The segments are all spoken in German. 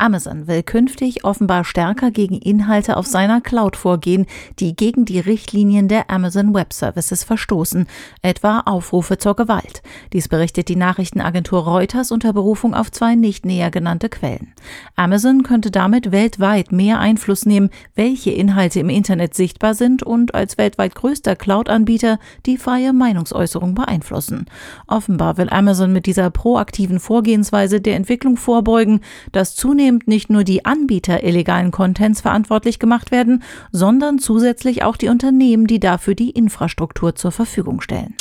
Amazon will künftig offenbar stärker gegen Inhalte auf seiner Cloud vorgehen, die gegen die Richtlinien der Amazon Web Services verstoßen, etwa Aufrufe zur Gewalt. Dies berichtet die Nachrichtenagentur Reuters unter Berufung auf zwei nicht näher genannte Quellen. Amazon könnte damit weltweit mehr Einfluss nehmen, welche Inhalte im Internet sichtbar sind und als weltweit größter Cloud-Anbieter die freie Meinungsäußerung beeinflussen. Offenbar will Amazon mit dieser proaktiven Vorgehensweise der Entwicklung vorbeugen, dass zunehmend zunehmend nicht nur die Anbieter illegalen Contents verantwortlich gemacht werden, sondern zusätzlich auch die Unternehmen, die dafür die Infrastruktur zur Verfügung stellen.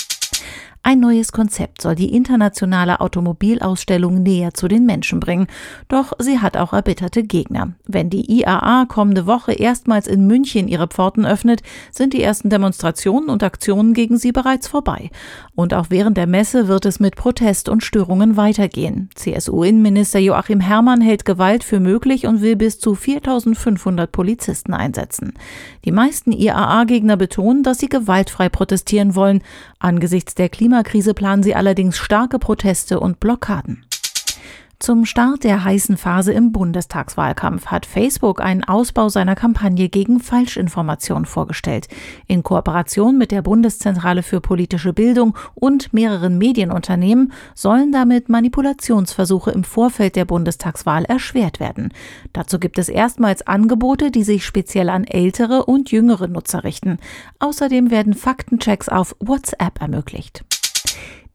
Ein neues Konzept soll die internationale Automobilausstellung näher zu den Menschen bringen. Doch sie hat auch erbitterte Gegner. Wenn die IAA kommende Woche erstmals in München ihre Pforten öffnet, sind die ersten Demonstrationen und Aktionen gegen sie bereits vorbei. Und auch während der Messe wird es mit Protest und Störungen weitergehen. CSU-Innenminister Joachim Herrmann hält Gewalt für möglich und will bis zu 4500 Polizisten einsetzen. Die meisten IAA-Gegner betonen, dass sie gewaltfrei protestieren wollen. Angesichts der Klima Klimakrise planen sie allerdings starke Proteste und Blockaden. Zum Start der heißen Phase im Bundestagswahlkampf hat Facebook einen Ausbau seiner Kampagne gegen Falschinformation vorgestellt. In Kooperation mit der Bundeszentrale für politische Bildung und mehreren Medienunternehmen sollen damit Manipulationsversuche im Vorfeld der Bundestagswahl erschwert werden. Dazu gibt es erstmals Angebote, die sich speziell an ältere und jüngere Nutzer richten. Außerdem werden Faktenchecks auf WhatsApp ermöglicht.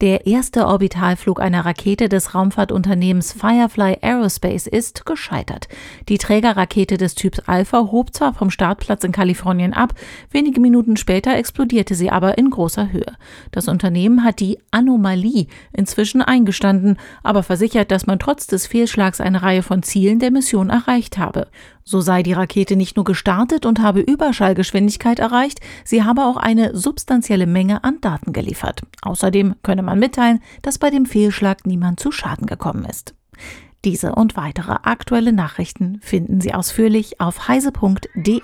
Der erste Orbitalflug einer Rakete des Raumfahrtunternehmens Firefly Aerospace ist gescheitert. Die Trägerrakete des Typs Alpha hob zwar vom Startplatz in Kalifornien ab, wenige Minuten später explodierte sie aber in großer Höhe. Das Unternehmen hat die Anomalie inzwischen eingestanden, aber versichert, dass man trotz des Fehlschlags eine Reihe von Zielen der Mission erreicht habe. So sei die Rakete nicht nur gestartet und habe Überschallgeschwindigkeit erreicht, sie habe auch eine substanzielle Menge an Daten geliefert. Außerdem könne man mitteilen, dass bei dem Fehlschlag niemand zu Schaden gekommen ist. Diese und weitere aktuelle Nachrichten finden Sie ausführlich auf heise.de.